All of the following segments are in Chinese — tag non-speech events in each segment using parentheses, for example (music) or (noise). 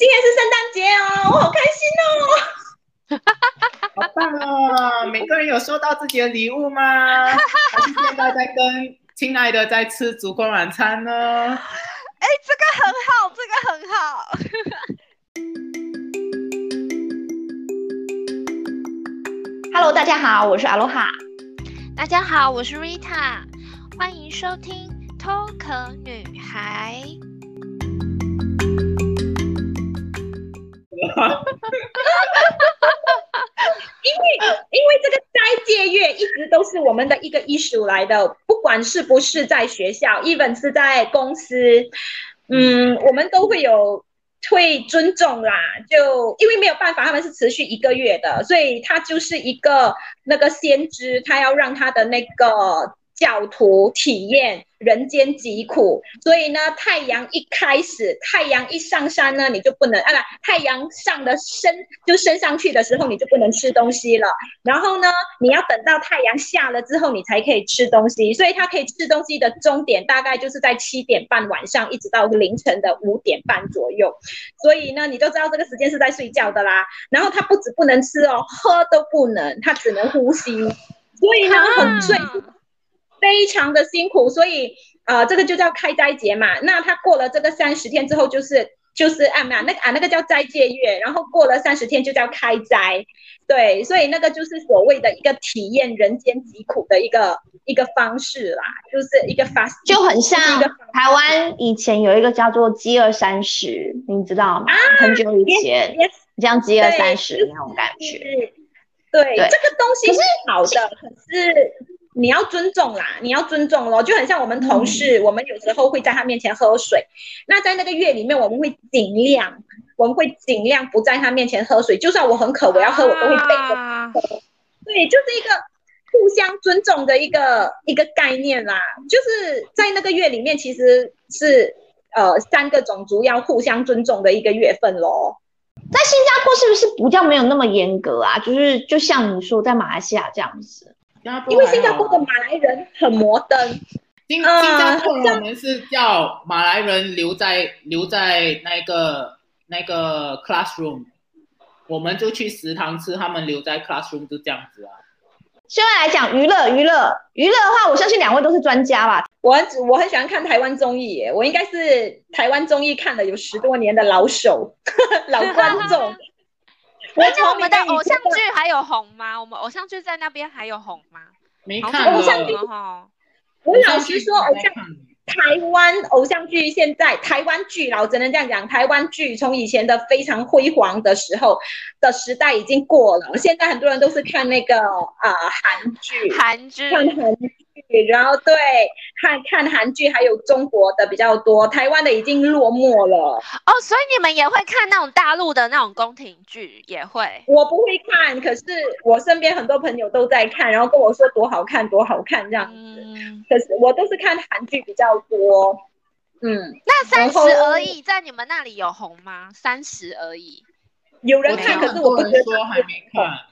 今天是圣诞节哦，我好开心哦！好棒哦！每个人有收到自己的礼物吗？还是现在在跟亲爱的在吃烛光晚餐呢？哎，这个很好，这个很好。Hello，大家好，我是阿罗哈。大家好，我是 Rita，欢迎收听偷壳女孩。哈 (laughs) 因为因为这个斋戒月一直都是我们的一个 issue 来的，不管是不是在学校，even 是在公司，嗯，我们都会有会尊重啦。就因为没有办法，他们是持续一个月的，所以他就是一个那个先知，他要让他的那个。教徒体验人间疾苦，所以呢，太阳一开始，太阳一上山呢，你就不能啊，不，太阳上的升就升上去的时候，你就不能吃东西了。然后呢，你要等到太阳下了之后，你才可以吃东西。所以它可以吃东西的终点大概就是在七点半晚上，一直到凌晨的五点半左右。所以呢，你都知道这个时间是在睡觉的啦。然后它不止不能吃哦，喝都不能，它只能呼吸。所以呢，很睡。非常的辛苦，所以呃，这个就叫开斋节嘛。那他过了这个三十天之后，就是就是啊，那那个啊，那个叫斋戒月，然后过了三十天就叫开斋，对，所以那个就是所谓的一个体验人间疾苦的一个一个方式啦，就是一个 fast，就很像台湾以前有一个叫做饥饿三十，你知道吗？啊、很久以前，这样饥饿三十那种感觉，对，对，这个东西是好的，可是。你要尊重啦，你要尊重咯，就很像我们同事，我们有时候会在他面前喝水。那在那个月里面，我们会尽量，我们会尽量不在他面前喝水。就算我很渴，我要喝，我都会背着他喝。对，就是一个互相尊重的一个一个概念啦。就是在那个月里面，其实是呃三个种族要互相尊重的一个月份咯。在新加坡是不是不叫没有那么严格啊？就是就像你说，在马来西亚这样子。因为新加坡的马来人很摩登，新新加坡我们是叫马来人留在留在那个那个 classroom，我们就去食堂吃，他们留在 classroom 就这样子啊。现在来讲娱乐娱乐娱乐的话，我相信两位都是专家吧。我很我很喜欢看台湾综艺耶，我应该是台湾综艺看了有十多年的老手 (laughs) 老观众。(laughs) (laughs) 而且我们的偶像剧还有红吗？我们偶像剧在那边还有红吗？没看偶像剧哈。我老实说，偶像台湾偶像剧现在台湾剧，老只能这样讲，台湾剧从以前的非常辉煌的时候的时代已经过了，现在很多人都是看那个啊韩剧，韩剧，看韩剧。然后对，看看韩剧，还有中国的比较多，台湾的已经落寞了哦。所以你们也会看那种大陆的那种宫廷剧，也会？我不会看，可是我身边很多朋友都在看，然后跟我说多好看，多好看这样子。嗯、可是我都是看韩剧比较多。嗯，那三十而已，在你们那里有红吗？三十而已，有人看，可是我不觉得说还没看。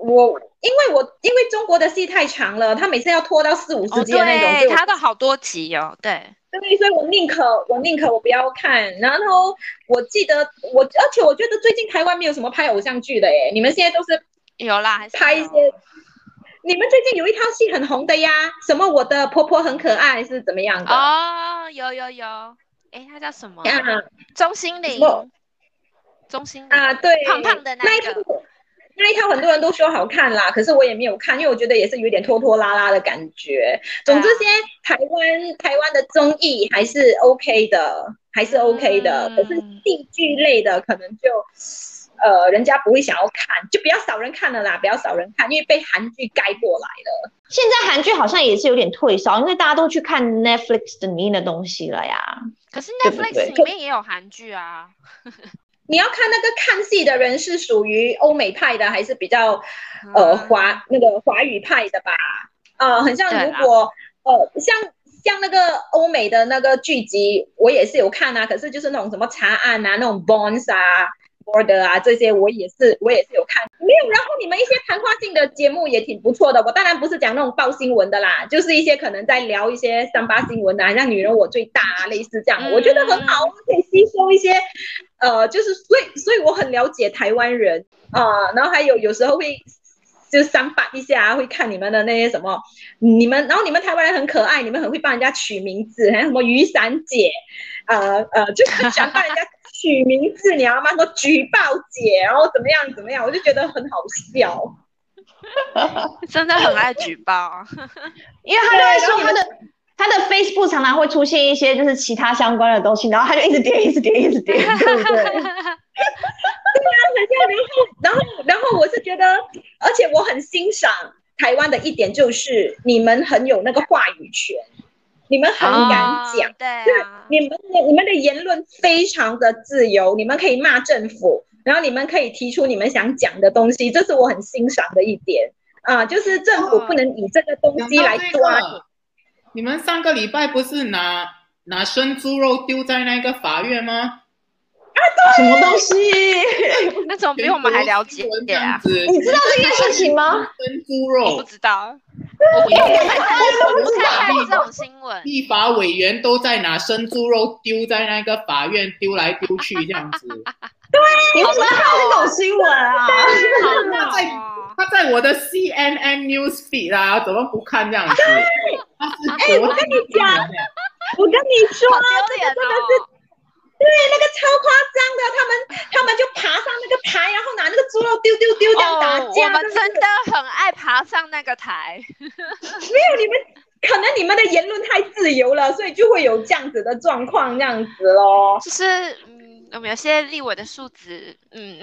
我因为我因为中国的戏太长了，他每次要拖到四五十集的那种，对，他都好多集哦，对，对，所以我宁可我宁可我不要看。然后我记得我，而且我觉得最近台湾没有什么拍偶像剧的耶，你们现在都是有啦，拍一些。你们最近有一套戏很红的呀，什么我的婆婆很可爱是怎么样的？哦，有有有，哎，他叫什么？钟欣凌，钟欣凌啊，对，胖胖的那个。那一套很多人都说好看啦，可是我也没有看，因为我觉得也是有点拖拖拉拉的感觉。总之，现在台湾台湾的综艺还是 OK 的，还是 OK 的。嗯、可是戏剧类的可能就，呃，人家不会想要看，就比较少人看了啦，比较少人看，因为被韩剧盖过来了。现在韩剧好像也是有点退烧，因为大家都去看 Netflix 里面的东西了呀。可是 Netflix 里面也有韩剧啊。你要看那个看戏的人是属于欧美派的，还是比较呃华那个华语派的吧？啊、呃，很像如果呃像像那个欧美的那个剧集，我也是有看啊。可是就是那种什么查案啊，那种 Bones 啊。的啊，这些我也是，我也是有看，没有。然后你们一些谈话性的节目也挺不错的。我当然不是讲那种报新闻的啦，就是一些可能在聊一些三八新闻啊，像女人我最大啊，类似这样，我觉得很好，可以吸收一些呃，就是所以所以我很了解台湾人啊、呃，然后还有有时候会就三八一下会看你们的那些什么，你们然后你们台湾人很可爱，你们很会帮人家取名字，还有什么雨伞姐，呃呃，就是想帮人家取名字，你知道吗？什么举报姐，然后怎么样怎么样，我就觉得很好笑。(laughs) 真的很爱举报，(laughs) 因为他就会说他的他的 Facebook 常常会出现一些就是其他相关的东西，然后他就一直点一直点一直点，(laughs) 对不对？对啊，然后然后然后我是觉得，而且我很欣赏台湾的一点就是你们很有那个话语权，你们很敢讲，哦、对、啊，你们的你们的言论非常的自由，你们可以骂政府。然后你们可以提出你们想讲的东西，这是我很欣赏的一点啊，就是政府不能以这个东西来抓你。哦、你们上个礼拜不是拿拿生猪肉丢在那个法院吗？啊，对，(laughs) 什么东西？那种比我们还了解啊？你知道这件事情吗？生猪肉，我不知道。我不知道这种新闻。立法委员都在拿生猪肉丢在那个法院丢来丢去这样子。对，你为什么看这种新闻啊？他在他在我的 CNN News Feed 啊，怎么不看这样子？哎，我跟你讲，我跟你说，这个真的是，对，那个超夸张的，他们他们就爬上那个台，然后拿那个猪肉丢丢丢这样打架。我们真的很爬上那个台。(laughs) 没有你们，可能你们的言论太自由了，所以就会有这样子的状况，这样子咯。就是嗯。有没有些立委的素质？嗯，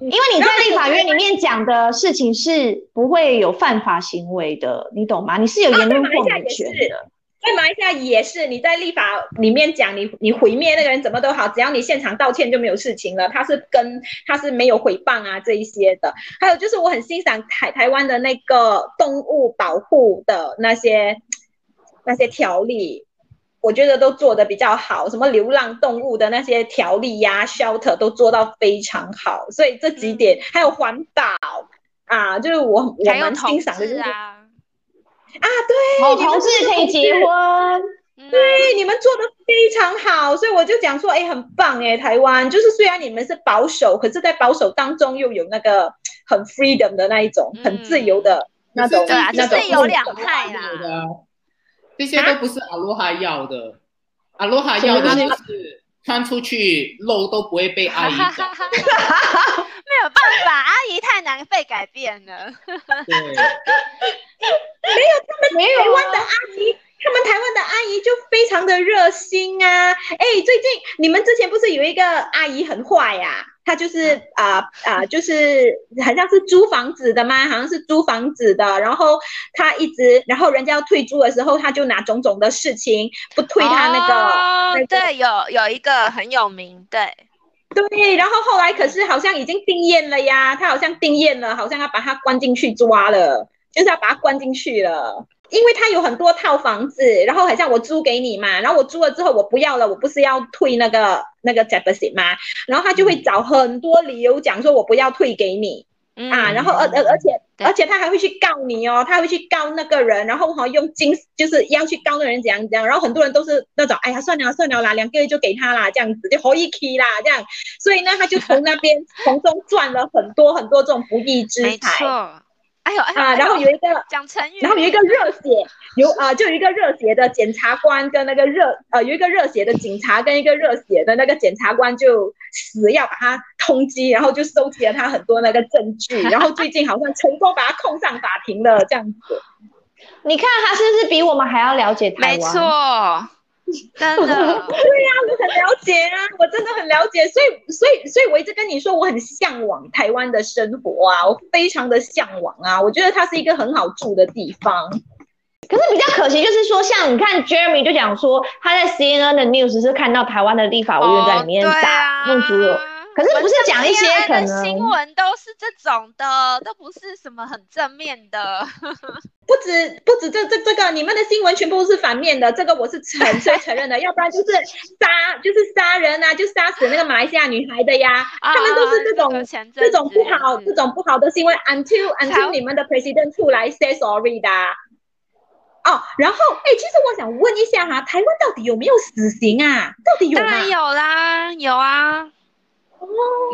因为你在立法院里面讲的事情是不会有犯法行为的，你懂吗？你是有言论控制权的。在马来西亚也是，你在立法里面讲你你毁灭那个人怎么都好，只要你现场道歉就没有事情了。他是跟他是没有诽谤啊这一些的。还有就是我很欣赏台台湾的那个动物保护的那些那些条例。我觉得都做得比较好，什么流浪动物的那些条例呀、啊、shelter 都做到非常好，所以这几点、嗯、还有环保啊，就是我我蛮欣赏的，就是啊，啊对，哦，同志可以结婚，对，你们做的非常好，所以我就讲说，哎，很棒哎，台湾就是虽然你们是保守，可是在保守当中又有那个很 freedom 的那一种，嗯、很自由的那种，对啊，那种就是有两派啦。这些都不是阿罗哈要的，阿罗哈要的就是穿出去露都不会被阿姨讲。(laughs) 没有办法，阿姨太难被改变了。对，(laughs) 台湾的阿姨，他们台湾的阿姨就非常的热心啊。哎，最近你们之前不是有一个阿姨很坏呀、啊？他就是啊啊、呃呃，就是好像是租房子的吗？好像是租房子的，然后她一直，然后人家要退租的时候，她就拿种种的事情不退她那个。哦、那个、对，有有一个很有名，对对，然后后来可是好像已经定谳了呀，她好像定谳了，好像要把她关进去抓了，就是要把她关进去了。因为他有很多套房子，然后好像我租给你嘛，然后我租了之后我不要了，我不是要退那个那个 deposit 吗？然后他就会找很多理由讲说，我不要退给你、嗯、啊，然后而而而且而且他还会去告你哦，他会去告那个人，然后哈用金就是要去告那个人怎样怎样，然后很多人都是那种，哎呀算了算了啦，两个月就给他啦，这样子就可以去啦这样，所以呢他就从那边从中赚了很多很多这种不义之财。哎呦，啊，然后有一个讲成语，然后有一个热血，有啊，就有一个热血的检察官跟那个热呃，有一个热血的警察跟一个热血的那个检察官就死要把他通缉，然后就收集了他很多那个证据，然后最近好像成功把他控上法庭了，这样子。你看他是不是比我们还要了解台湾？没错。(laughs) 真的，对呀、啊，我很了解啊，我真的很了解，所以，所以，所以我一直跟你说，我很向往台湾的生活啊，我非常的向往啊，我觉得它是一个很好住的地方。可是比较可惜，就是说，像你看，Jeremy 就讲说，他在 CNN 的 news 是看到台湾的立法委员在里面打弄猪肉。可是不是讲一些可能新闻都是这种的，都不是什么很正面的。(laughs) 不止不止这这这个，你们的新闻全部都是反面的，这个我是承承承认的。(laughs) 要不然就是杀就是杀人啊，就杀死那个马来西亚女孩的呀。啊、他们都是这种这种不好这种不好的新闻。Until until 你们的 president 出来 say sorry 的。哦，然后哎，其实我想问一下哈，台湾到底有没有死刑啊？到底有吗？当然有啦，有啊，哦，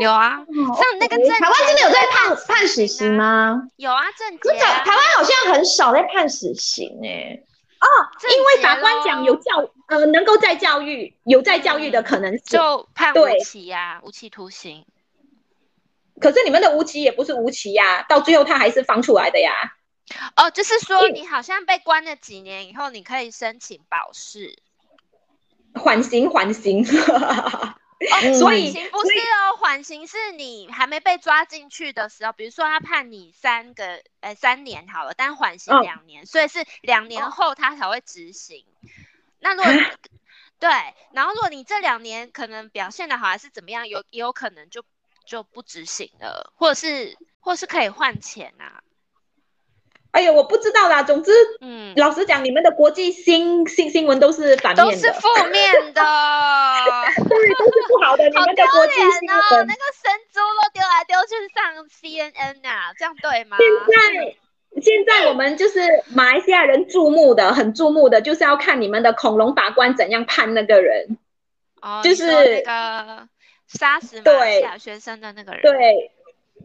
有啊，像那个郑，台湾真的有在判判死刑吗？有啊，郑捷，台湾好像很少在判死刑哎。哦，因为法官讲有教呃能够再教育，有再教育的可能性就判无期呀，无期徒刑。可是你们的无期也不是无期呀，到最后他还是放出来的呀。哦，就是说你好像被关了几年以后，你可以申请保释，缓刑，缓刑。(laughs) 哦，所以不是哦，缓刑是你还没被抓进去的时候，比如说他判你三个，呃，三年好了，但缓刑两年，哦，所以是两年后他才会执行。哦，那如果，啊，对，然后如果你这两年可能表现的好，还是怎么样，有也有可能就就不执行了，或者是或者是可以换钱啊。哎呀，我不知道啦。总之，嗯，老实讲，你们的国际新新新闻都是反面的，都是负面的，(laughs) 对，都是不好的。好丢脸哦！那个神猪都丢来丢去上 CNN 啊，这样对吗？现在，现在我们就是马来西亚人注目的，很注目的，就是要看你们的恐龙法官怎样判那个人，哦，就是那个杀死马来西亚学生的那个人，对。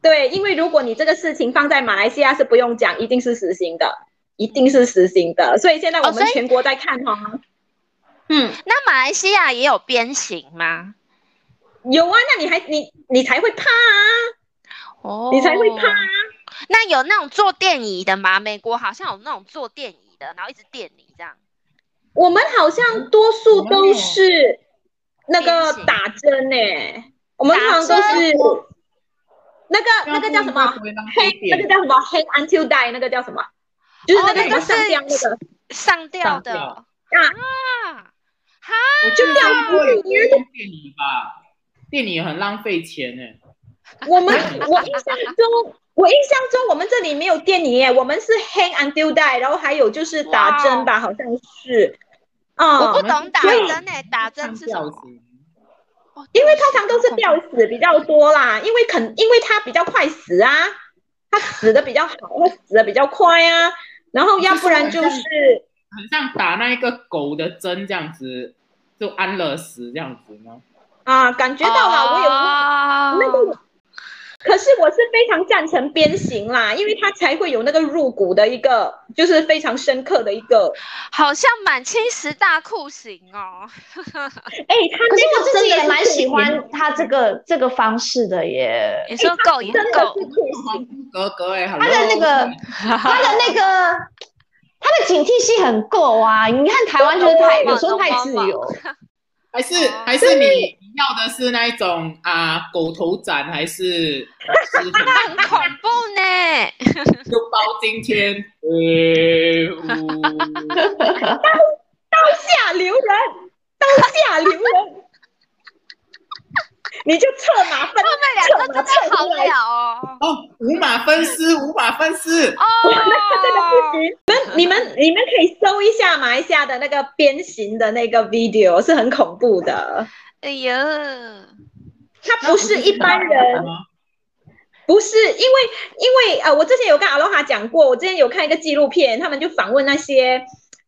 对，因为如果你这个事情放在马来西亚是不用讲，一定是死刑的，一定是死刑的。所以现在我们全国在看哈、哦。嗯，那马来西亚也有鞭刑吗？有啊，那你还你你才会怕啊！哦，你才会怕啊！那有那种坐电椅的吗？美国好像有那种坐电椅的，然后一直电你这样。我们好像多数都是那个打针呢、欸，我们好像都是。那个那个叫什么？黑那个叫什么？Hang until die 那个叫什么？就是那个什么上吊那个上吊的啊哈，我就吊过电影吧，电影很浪费钱呢。我们我印象中，我印象中我们这里没有电影耶，我们是 Hang until die，然后还有就是打针吧，好像是。啊，我不懂打针呢，打针是什么？因为通常都是吊死比较多啦，因为肯，因为他比较快死啊，他死的比较好，他死的比较快啊，然后要不然就是很像打那一个狗的针这样子，就安乐死这样子吗？啊，感觉到了，我有那个。可是我是非常赞成鞭刑啦，因为他才会有那个入骨的一个，就是非常深刻的一个，好像满清十大酷刑哦。(laughs) 哎、欸，他那个真的也蛮喜欢他这个这个方式的耶。你说够也够，格格哎，他的那个他的那个他的警惕性很够啊！你看台湾就是太有时候太自由。还是还是你要的是那一种啊，狗头斩还是？(laughs) 很恐怖呢！(laughs) 就包今天，呃，刀刀下留人，刀下留人。你就策马分，他们两个真的好了哦。哦，五马分尸，五马分尸。哦，那个真的不行。你们，你们可以搜一下马来西亚的那个鞭刑的那个 video，是很恐怖的。哎呀，他不是一般人，不是因为因为呃，我之前有跟阿罗哈讲过，我之前有看一个纪录片，他们就访问那些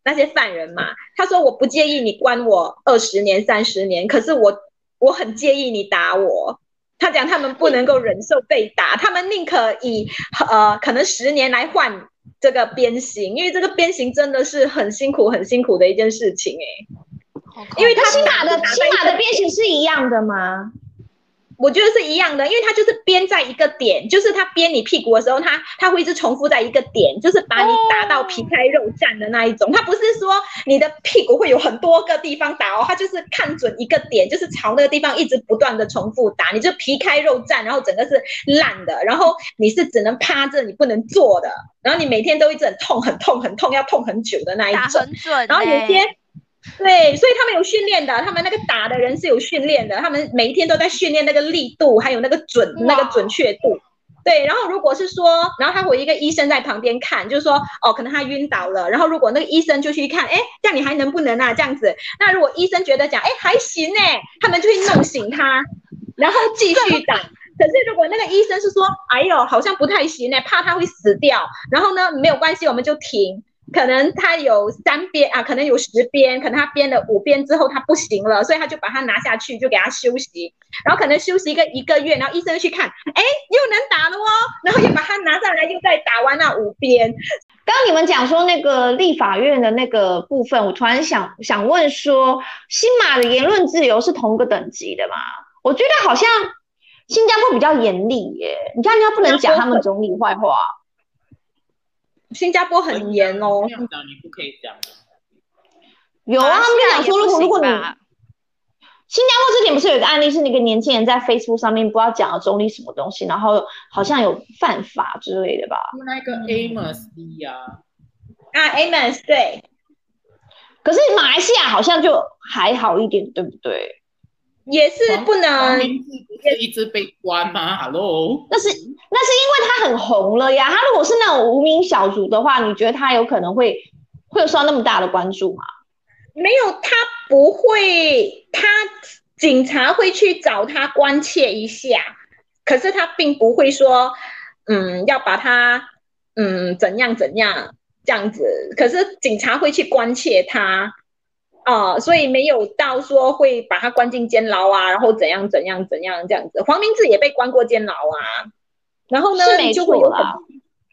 那些犯人嘛。他说我不介意你关我二十年、三十年，可是我。我很介意你打我，他讲他们不能够忍受被打，他们宁可以呃可能十年来换这个鞭刑，因为这个鞭刑真的是很辛苦很辛苦的一件事情哎、欸，因为他起码的新马的鞭刑是一样的吗？我觉得是一样的，因为它就是鞭在一个点，就是他鞭你屁股的时候，他他会一直重复在一个点，就是把你打到皮开肉绽的那一种。他不是说你的屁股会有很多个地方打哦，它就是看准一个点，就是朝那个地方一直不断的重复打，你就皮开肉绽，然后整个是烂的，然后你是只能趴着，你不能坐的，然后你每天都一直很痛很痛很痛，要痛很久的那一种。打很准欸。然后有些。(laughs) 对，所以他们有训练的，他们那个打的人是有训练的，他们每一天都在训练那个力度，还有那个准那个准确度。对，然后如果是说，然后他会有一个医生在旁边看，就是说，哦，可能他晕倒了，然后如果那个医生就去看，哎，这样你还能不能啊？这样子，那如果医生觉得讲，哎，还行呢，他们就会弄醒他，(laughs) 然后继续打。可是如果那个医生是说，哎呦，好像不太行呢，怕他会死掉，然后呢，没有关系，我们就停。可能他有三边啊，可能有十边，可能他编了五边之后他不行了，所以他就把它拿下去，就给他休息，然后可能休息一个一个月，然后医生去看，哎，又能打了哦，然后又把它拿上来，又再打完那五边。刚刚你们讲说那个立法院的那个部分，我突然想想问说，新马的言论自由是同个等级的吗？我觉得好像新加坡比较严厉耶，你看人家不能讲他们总理坏话。新加坡很严哦，这样讲你不可以讲。有啊，他们就讲说，如果如果你新加坡之前不是有一个案例，是那个年轻人在 Facebook 上面不知道讲了中立什么东西，然后好像有犯法之类的吧？那个 Amos 呀，啊 Amos 对。可是马来西亚好像就还好一点，对不对？也是不能，也一直被关吗？Hello，那是那是因为他很红了呀。他如果是那种无名小卒的话，你觉得他有可能会会有受到那么大的关注吗？没有，他不会。他警察会去找他关切一下，可是他并不会说，嗯，要把他，嗯，怎样怎样这样子。可是警察会去关切他。啊、呃，所以没有到说会把他关进监牢啊，然后怎样怎样怎样这样子。黄明志也被关过监牢啊，然后呢，就会有很，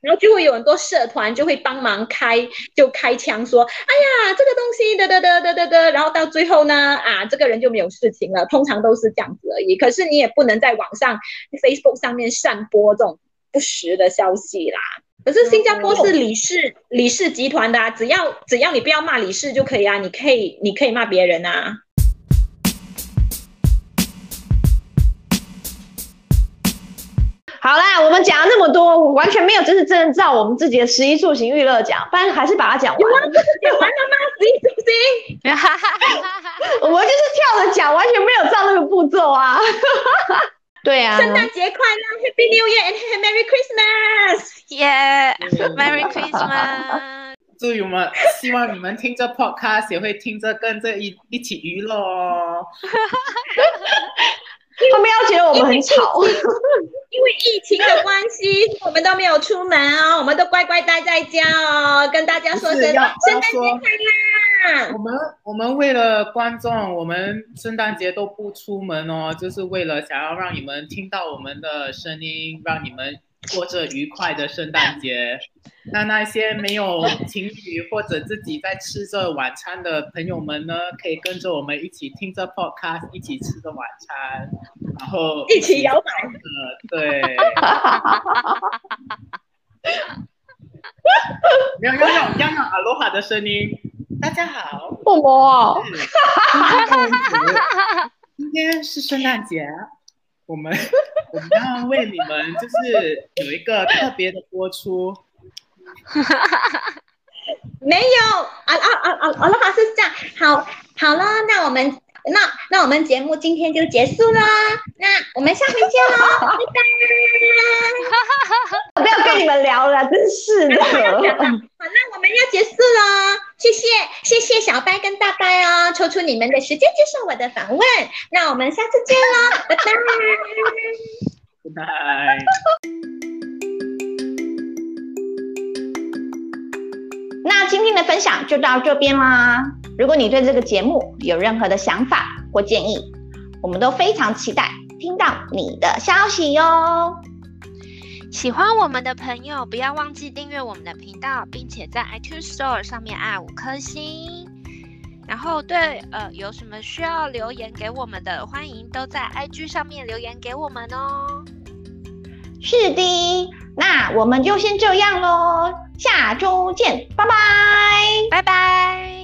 然后就会有很多社团就会帮忙开，就开枪说，哎呀，这个东西得得得得得得，然后到最后呢，啊，这个人就没有事情了。通常都是这样子而已。可是你也不能在网上 Facebook 上面散播这种不实的消息啦。可是新加坡是李氏李氏集团的啊，只要只要你不要骂李氏就可以啊，你可以你可以骂别人啊。好啦，我们讲了那么多，完全没有就是真的照我们自己的十一住行娱乐讲，不然还是把它讲完。有啊，不是讲完了吗？十一住行，(laughs) 我们就是跳着讲，完全没有照那个步骤啊。(laughs) 对啊，圣诞节快乐，Happy New Year and Merry Christmas，Yeah，Merry Christmas。祝我们希望你们听着 Podcast 也会听着跟着一一起娱乐哦。(laughs) 他们要觉得我们很吵，因为疫情的关系，我们都没有出门哦，我们都乖乖待在家哦，跟大家说声圣诞节快乐。我们我们为了观众，我们圣诞节都不出门哦，就是为了想要让你们听到我们的声音，让你们。过着愉快的圣诞节，(laughs) 那那些没有情侣或者自己在吃着晚餐的朋友们呢，可以跟着我们一起听着 podcast，一起吃着晚餐，然后一起摇摆。(laughs) 呃对。没有，要用要用阿罗哈的声音。大家好。什么？今天是圣诞节。我们我们要为你们就是有一个特别的播出，没有啊啊啊啊！阿罗哈是这样，好，好了，那我们那那我们节目今天就结束啦，那我们下回见喽，拜拜！(laughs) 我不要跟你们聊了，真是的。好，那我们要结束喽，谢谢谢谢小白跟大白哦，抽出你们的时间接受我的访问，那我们下次见喽，拜拜。拜拜。那今天的分享就到这边啦。如果你对这个节目有任何的想法或建议，我们都非常期待听到你的消息哟。喜欢我们的朋友，不要忘记订阅我们的频道，并且在 iTunes Store 上面按五颗星。然后对呃有什么需要留言给我们的，欢迎都在 IG 上面留言给我们哦。是的，那我们就先这样喽，下周见，拜拜，拜拜。